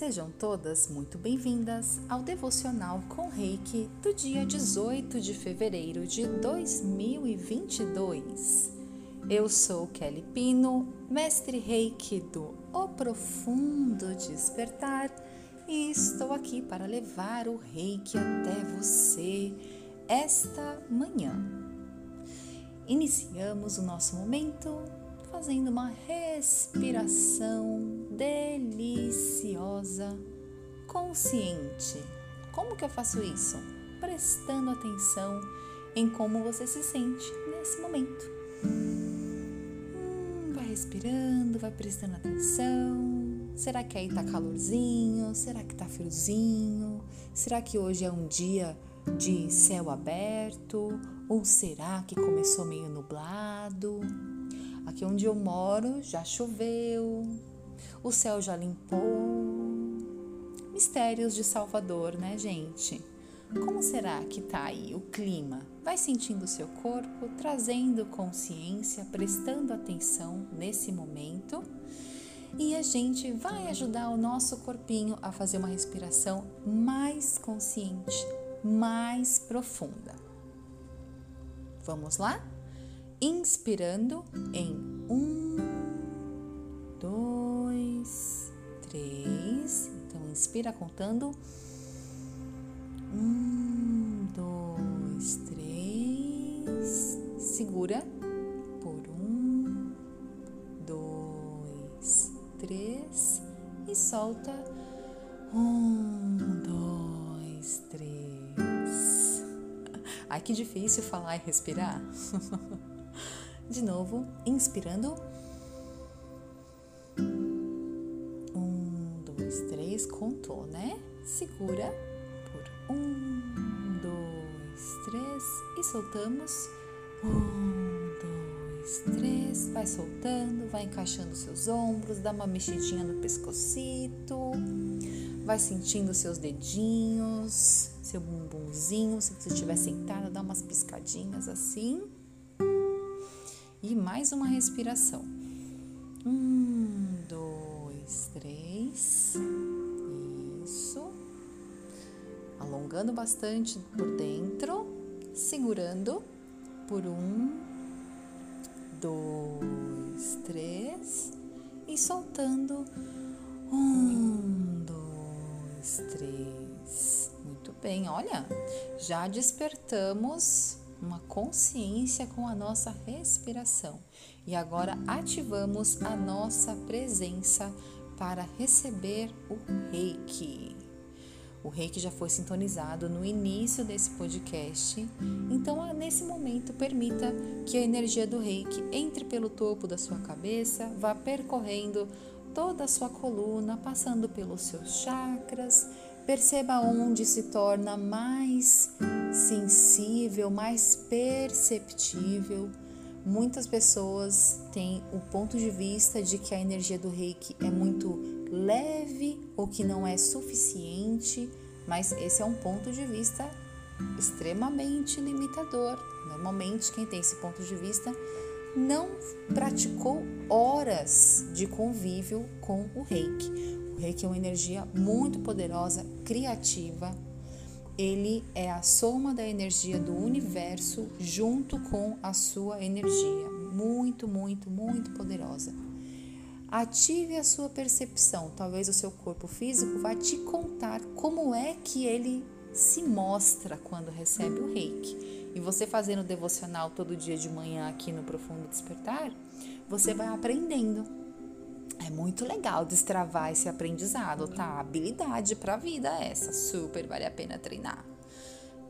Sejam todas muito bem-vindas ao devocional com Reiki do dia 18 de fevereiro de 2022. Eu sou Kelly Pino, mestre Reiki do O Profundo Despertar e estou aqui para levar o Reiki até você esta manhã. Iniciamos o nosso momento fazendo uma respiração deliciosa, consciente. Como que eu faço isso? Prestando atenção em como você se sente nesse momento. Hum, vai respirando, vai prestando atenção. Será que aí tá calorzinho? Será que tá friozinho? Será que hoje é um dia de céu aberto? Ou será que começou meio nublado? Aqui onde eu moro já choveu, o céu já limpou. Mistérios de Salvador, né, gente? Como será que tá aí o clima? Vai sentindo o seu corpo, trazendo consciência, prestando atenção nesse momento. E a gente vai ajudar o nosso corpinho a fazer uma respiração mais consciente, mais profunda. Vamos lá? Inspirando em um, dois, três. Então, inspira contando. Um, dois, três. Segura por um, dois, três. E solta. Um, dois, três. Ai, que difícil falar e respirar. De novo, inspirando. Segura por um, dois, três e soltamos. Um, dois, três. Vai soltando, vai encaixando seus ombros, dá uma mexidinha no pescocito, vai sentindo seus dedinhos, seu bumbumzinho. Se você estiver sentada, dá umas piscadinhas assim. E mais uma respiração. Um, Alongando bastante por dentro, segurando por um, dois, três e soltando. Um, dois, três. Muito bem, olha, já despertamos uma consciência com a nossa respiração. E agora ativamos a nossa presença para receber o reiki. O reiki já foi sintonizado no início desse podcast, então nesse momento permita que a energia do reiki entre pelo topo da sua cabeça, vá percorrendo toda a sua coluna, passando pelos seus chakras. Perceba onde se torna mais sensível, mais perceptível. Muitas pessoas têm o ponto de vista de que a energia do reiki é muito leve ou que não é suficiente, mas esse é um ponto de vista extremamente limitador. Normalmente, quem tem esse ponto de vista não praticou horas de convívio com o reiki. O reiki é uma energia muito poderosa, criativa, ele é a soma da energia do universo junto com a sua energia. Muito, muito, muito poderosa. Ative a sua percepção. Talvez o seu corpo físico vá te contar como é que ele se mostra quando recebe o reiki. E você fazendo devocional todo dia de manhã aqui no Profundo Despertar, você vai aprendendo é muito legal destravar esse aprendizado, tá? Habilidade para a vida essa, super vale a pena treinar.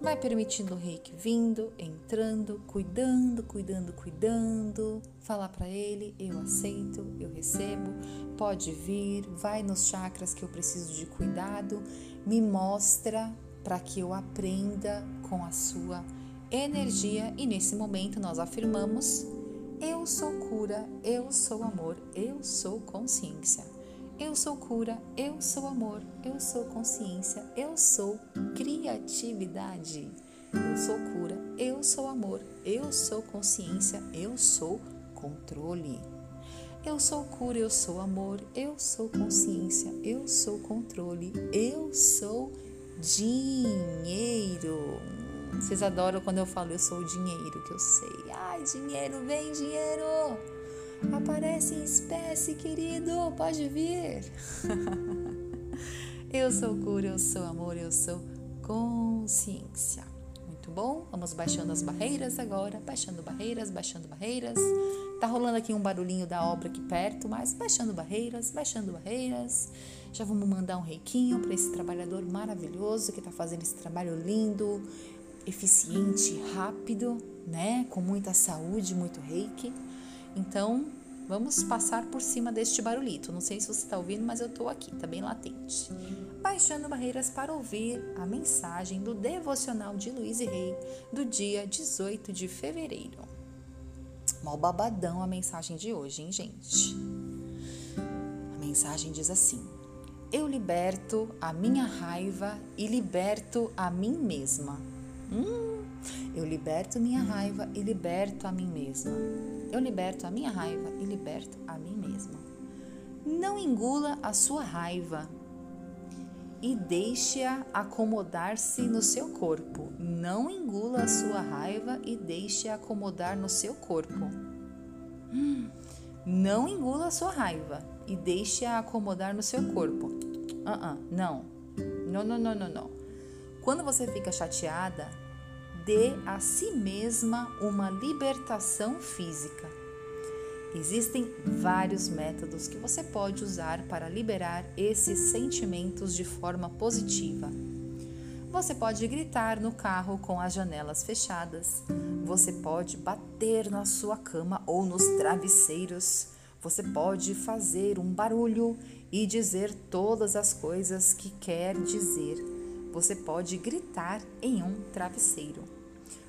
Vai permitindo o reiki vindo, entrando, cuidando, cuidando, cuidando. Falar para ele: eu aceito, eu recebo, pode vir, vai nos chakras que eu preciso de cuidado, me mostra para que eu aprenda com a sua energia. E nesse momento nós afirmamos eu sou cura, eu sou amor, eu sou consciência. Eu sou cura, eu sou amor, eu sou consciência, eu sou criatividade. Eu sou cura, eu sou amor, eu sou consciência, eu sou controle. Eu sou cura, eu sou amor, eu sou consciência, eu sou controle, eu sou dinheiro. Vocês adoram quando eu falo eu sou dinheiro, que eu sei. Ai, dinheiro, vem dinheiro! Aparece em espécie, querido, pode vir. eu sou cura, eu sou amor, eu sou consciência. Muito bom? Vamos baixando as barreiras agora, baixando barreiras, baixando barreiras. Tá rolando aqui um barulhinho da obra aqui perto, mas baixando barreiras, baixando barreiras. Já vamos mandar um reiquinho para esse trabalhador maravilhoso que está fazendo esse trabalho lindo, eficiente, rápido, né? Com muita saúde, muito reiki. Então, vamos passar por cima deste barulhito. Não sei se você está ouvindo, mas eu estou aqui, tá bem latente. Baixando barreiras para ouvir a mensagem do devocional de Luiz e Rei do dia 18 de fevereiro. Mal babadão a mensagem de hoje, hein, gente? A mensagem diz assim: Eu liberto a minha raiva e liberto a mim mesma. Hum, eu liberto minha raiva e liberto a mim mesma. Eu liberto a minha raiva e liberto a mim mesma. Não engula a sua raiva e deixe-a acomodar-se no seu corpo. Não engula a sua raiva e deixe-a acomodar no seu corpo. Não engula a sua raiva e deixe-a acomodar no seu corpo. Uh -uh, não. Não, não, não, não, não. Quando você fica chateada, dê a si mesma uma libertação física. Existem vários métodos que você pode usar para liberar esses sentimentos de forma positiva. Você pode gritar no carro com as janelas fechadas. Você pode bater na sua cama ou nos travesseiros. Você pode fazer um barulho e dizer todas as coisas que quer dizer você pode gritar em um travesseiro.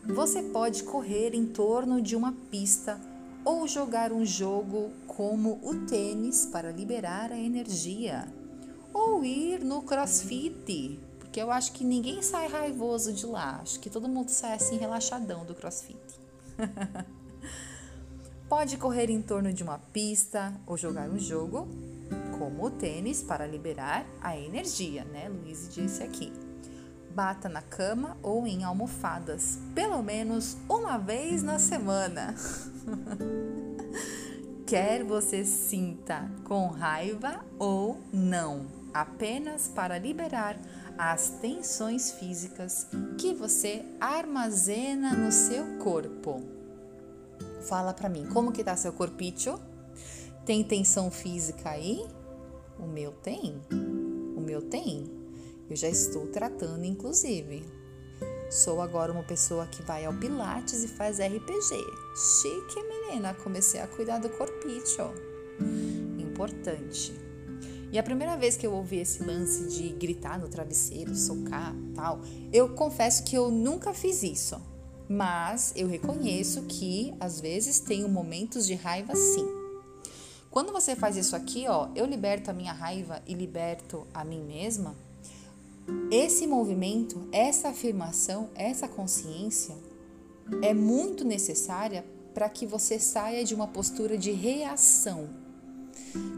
Você pode correr em torno de uma pista ou jogar um jogo como o tênis para liberar a energia. Ou ir no crossfit, porque eu acho que ninguém sai raivoso de lá. Acho que todo mundo sai assim relaxadão do crossfit. Pode correr em torno de uma pista ou jogar um jogo, como o tênis, para liberar a energia, né? Luiz disse aqui bata na cama ou em almofadas, pelo menos uma vez na semana. Quer você sinta com raiva ou não, apenas para liberar as tensões físicas que você armazena no seu corpo. Fala para mim, como que tá seu corpício? Tem tensão física aí? O meu tem. O meu tem. Eu já estou tratando, inclusive. Sou agora uma pessoa que vai ao Pilates e faz RPG. Chique, menina. Comecei a cuidar do corpício. Importante. E a primeira vez que eu ouvi esse lance de gritar no travesseiro, socar, tal, eu confesso que eu nunca fiz isso. Mas eu reconheço que às vezes tenho momentos de raiva sim. Quando você faz isso aqui, ó, eu liberto a minha raiva e liberto a mim mesma, esse movimento, essa afirmação, essa consciência é muito necessária para que você saia de uma postura de reação.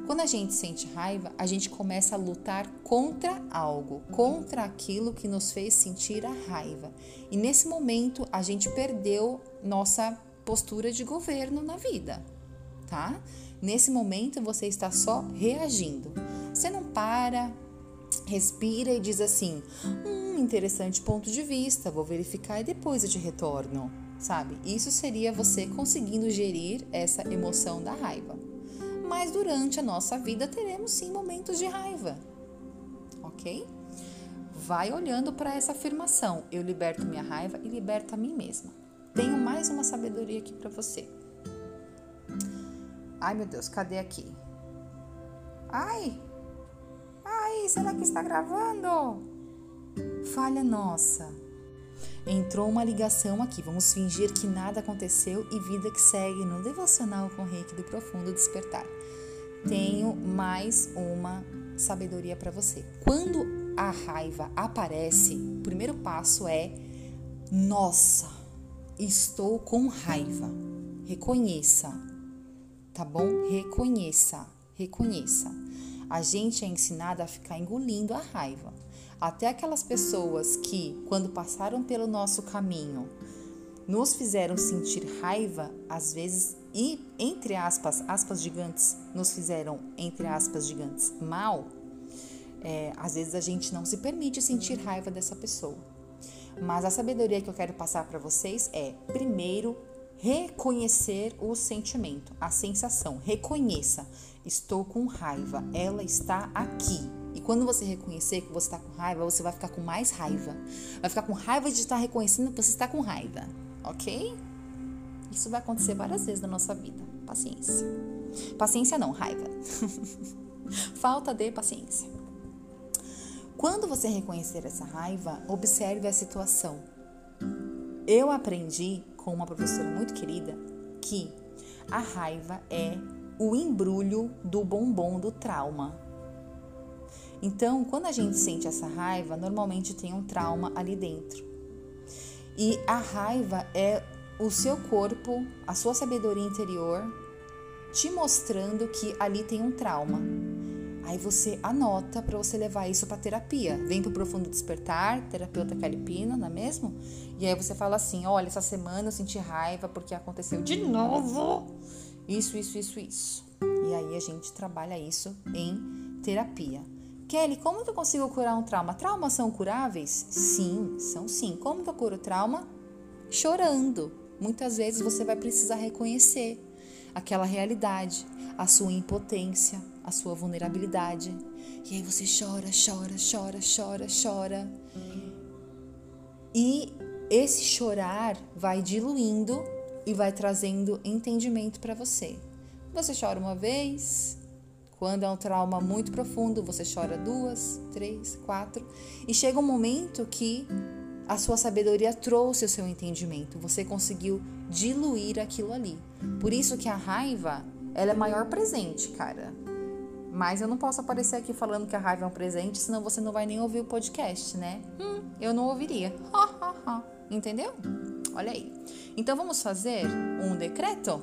Quando a gente sente raiva, a gente começa a lutar contra algo, contra aquilo que nos fez sentir a raiva. E nesse momento, a gente perdeu nossa postura de governo na vida, tá? Nesse momento, você está só reagindo. Você não para, respira e diz assim: Hum, interessante ponto de vista, vou verificar e depois eu te retorno. Sabe? Isso seria você conseguindo gerir essa emoção da raiva. Mas durante a nossa vida teremos sim momentos de raiva, ok? Vai olhando para essa afirmação: eu liberto minha raiva e liberto a mim mesma. Tenho mais uma sabedoria aqui para você. Ai meu Deus, cadê aqui? Ai, Ai, será que está gravando? Falha nossa. Entrou uma ligação aqui. Vamos fingir que nada aconteceu e vida que segue no devocional com Reiki do Profundo Despertar. Tenho mais uma sabedoria para você. Quando a raiva aparece, o primeiro passo é: nossa, estou com raiva. Reconheça. tá bom? Reconheça, reconheça. A gente é ensinado a ficar engolindo a raiva. Até aquelas pessoas que, quando passaram pelo nosso caminho, nos fizeram sentir raiva, às vezes, e entre aspas, aspas gigantes, nos fizeram, entre aspas gigantes, mal, é, às vezes a gente não se permite sentir raiva dessa pessoa. Mas a sabedoria que eu quero passar para vocês é, primeiro, reconhecer o sentimento, a sensação. Reconheça, estou com raiva, ela está aqui. E quando você reconhecer que você está com raiva, você vai ficar com mais raiva. Vai ficar com raiva de estar reconhecendo que você está com raiva, ok? Isso vai acontecer várias vezes na nossa vida. Paciência. Paciência não, raiva. Falta de paciência. Quando você reconhecer essa raiva, observe a situação. Eu aprendi com uma professora muito querida que a raiva é o embrulho do bombom do trauma. Então, quando a gente sente essa raiva, normalmente tem um trauma ali dentro. E a raiva é o seu corpo, a sua sabedoria interior, te mostrando que ali tem um trauma. Aí você anota para você levar isso para terapia. Vem para o profundo despertar, terapeuta Calipino, não é mesmo? E aí você fala assim: olha, essa semana eu senti raiva porque aconteceu de novo isso, isso, isso, isso. E aí a gente trabalha isso em terapia. Kelly, como que eu consigo curar um trauma? Traumas são curáveis? Sim, são sim. Como que eu curo trauma? Chorando. Muitas vezes você vai precisar reconhecer aquela realidade, a sua impotência, a sua vulnerabilidade. E aí você chora, chora, chora, chora, chora. E esse chorar vai diluindo e vai trazendo entendimento para você. Você chora uma vez, quando é um trauma muito profundo, você chora duas, três, quatro, e chega um momento que a sua sabedoria trouxe o seu entendimento, você conseguiu diluir aquilo ali. Por isso que a raiva, ela é maior presente, cara. Mas eu não posso aparecer aqui falando que a raiva é um presente, senão você não vai nem ouvir o podcast, né? Hum, eu não ouviria. Entendeu? Olha aí. Então vamos fazer um decreto?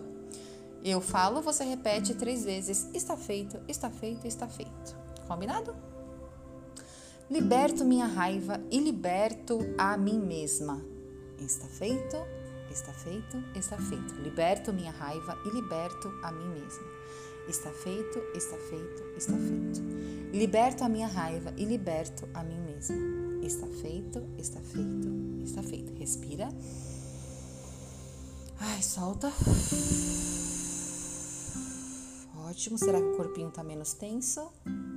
Eu falo, você repete três vezes. Está feito, está feito, está feito. Combinado? Liberto minha raiva e liberto a mim mesma. Está feito, está feito, está feito. Liberto minha raiva e liberto a mim mesma. Está feito, está feito, está feito. Liberto a minha raiva e liberto a mim mesma. Está feito, está feito, está feito. Respira. Ai, solta. Ótimo. Será que o corpinho tá menos tenso?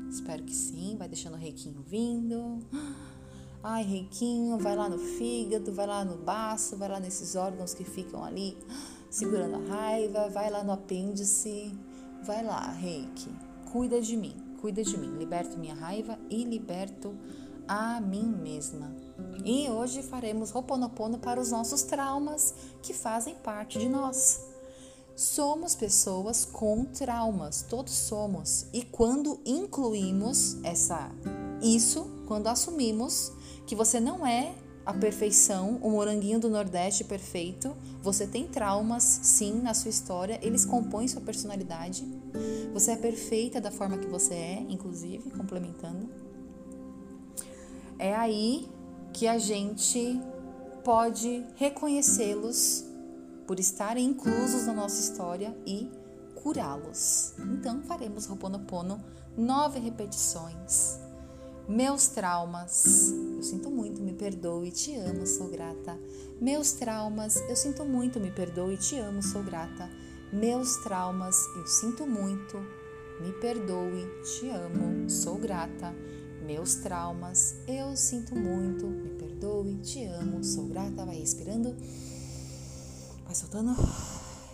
Espero que sim. Vai deixando o reiquinho vindo. Ai, reiquinho, vai lá no fígado, vai lá no baço, vai lá nesses órgãos que ficam ali segurando a raiva, vai lá no apêndice. Vai lá, reiki. Cuida de mim, cuida de mim. Liberto minha raiva e liberto a mim mesma. E hoje faremos Roponopono para os nossos traumas que fazem parte de nós. Somos pessoas com traumas, todos somos. E quando incluímos essa isso, quando assumimos que você não é a perfeição, o moranguinho do Nordeste perfeito, você tem traumas, sim, na sua história, eles compõem sua personalidade. Você é perfeita da forma que você é, inclusive, complementando. É aí que a gente pode reconhecê-los por estarem inclusos na nossa história e curá-los. Então faremos Roponopono nove repetições. Meus traumas, eu sinto muito, me perdoe, te amo, sou grata. Meus traumas, eu sinto muito, me perdoe, te amo, sou grata. Meus traumas, eu sinto muito, me perdoe, te amo, sou grata meus traumas, eu sinto muito, me perdoe, te amo, sou grata, vai respirando, vai soltando.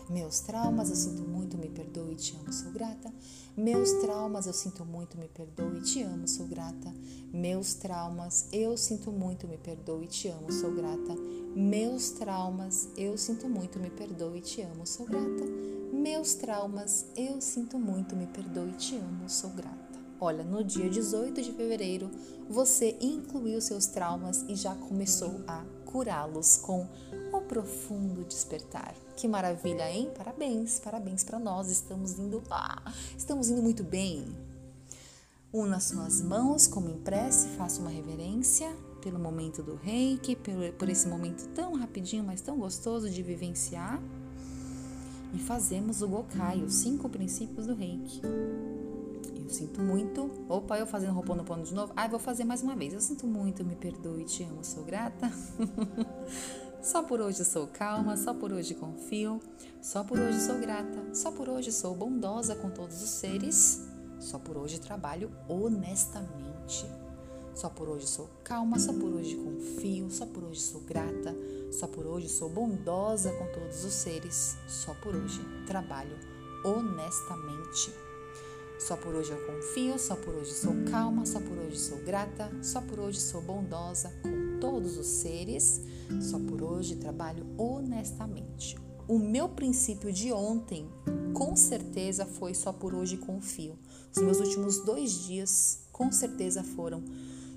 Meus traumas, eu sinto muito, me perdoe, te amo, sou grata. Meus traumas, eu sinto muito, me perdoe, te amo, sou grata. Meus traumas, eu sinto muito, me perdoe, te amo, sou grata. Meus traumas, eu sinto muito, me perdoe, te amo, sou grata. Meus traumas, eu sinto muito, me perdoe, te amo, sou grata. Olha, no dia 18 de fevereiro, você incluiu seus traumas e já começou a curá-los com o profundo despertar. Que maravilha, hein? Parabéns, parabéns para nós. Estamos indo, ah, estamos indo muito bem. Una suas mãos como em prece, faça uma reverência pelo momento do reiki, por, por esse momento tão rapidinho, mas tão gostoso de vivenciar. E fazemos o Gokai, os cinco princípios do reiki. Sinto muito. Opa, eu fazendo Ho'oponopono de novo. Ah, vou fazer mais uma vez. Eu sinto muito, me perdoe, te amo, sou grata. só por hoje sou calma, só por hoje confio, só por hoje sou grata, só por hoje sou bondosa com todos os seres só por hoje trabalho honestamente. Só por hoje sou calma, só por hoje confio, só por hoje sou grata, só por hoje sou bondosa com todos os seres. Só por hoje trabalho honestamente. Só por hoje eu confio, só por hoje sou calma, só por hoje sou grata, só por hoje sou bondosa com todos os seres. Só por hoje trabalho honestamente. O meu princípio de ontem, com certeza, foi só por hoje confio. Os meus últimos dois dias, com certeza, foram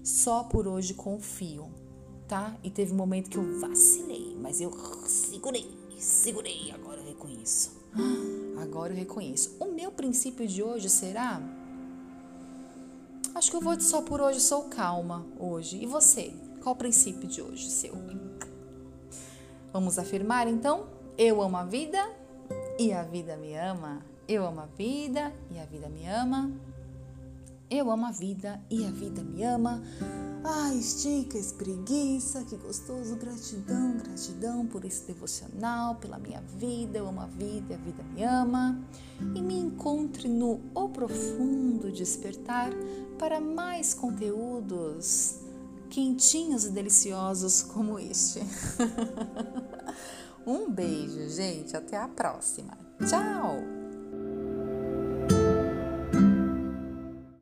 só por hoje confio, tá? E teve um momento que eu vacilei, mas eu segurei, segurei. Agora eu reconheço. Agora eu reconheço. O meu princípio de hoje será. Acho que eu vou só por hoje sou calma hoje. E você? Qual o princípio de hoje seu? Vamos afirmar então? Eu amo a vida e a vida me ama. Eu amo a vida e a vida me ama. Eu amo a vida e a vida me ama. Ai, estica, espreguiça, que gostoso. Gratidão, gratidão por esse devocional, pela minha vida. Eu amo a vida e a vida me ama. E me encontre no O Profundo Despertar para mais conteúdos quentinhos e deliciosos como este. um beijo, gente. Até a próxima. Tchau!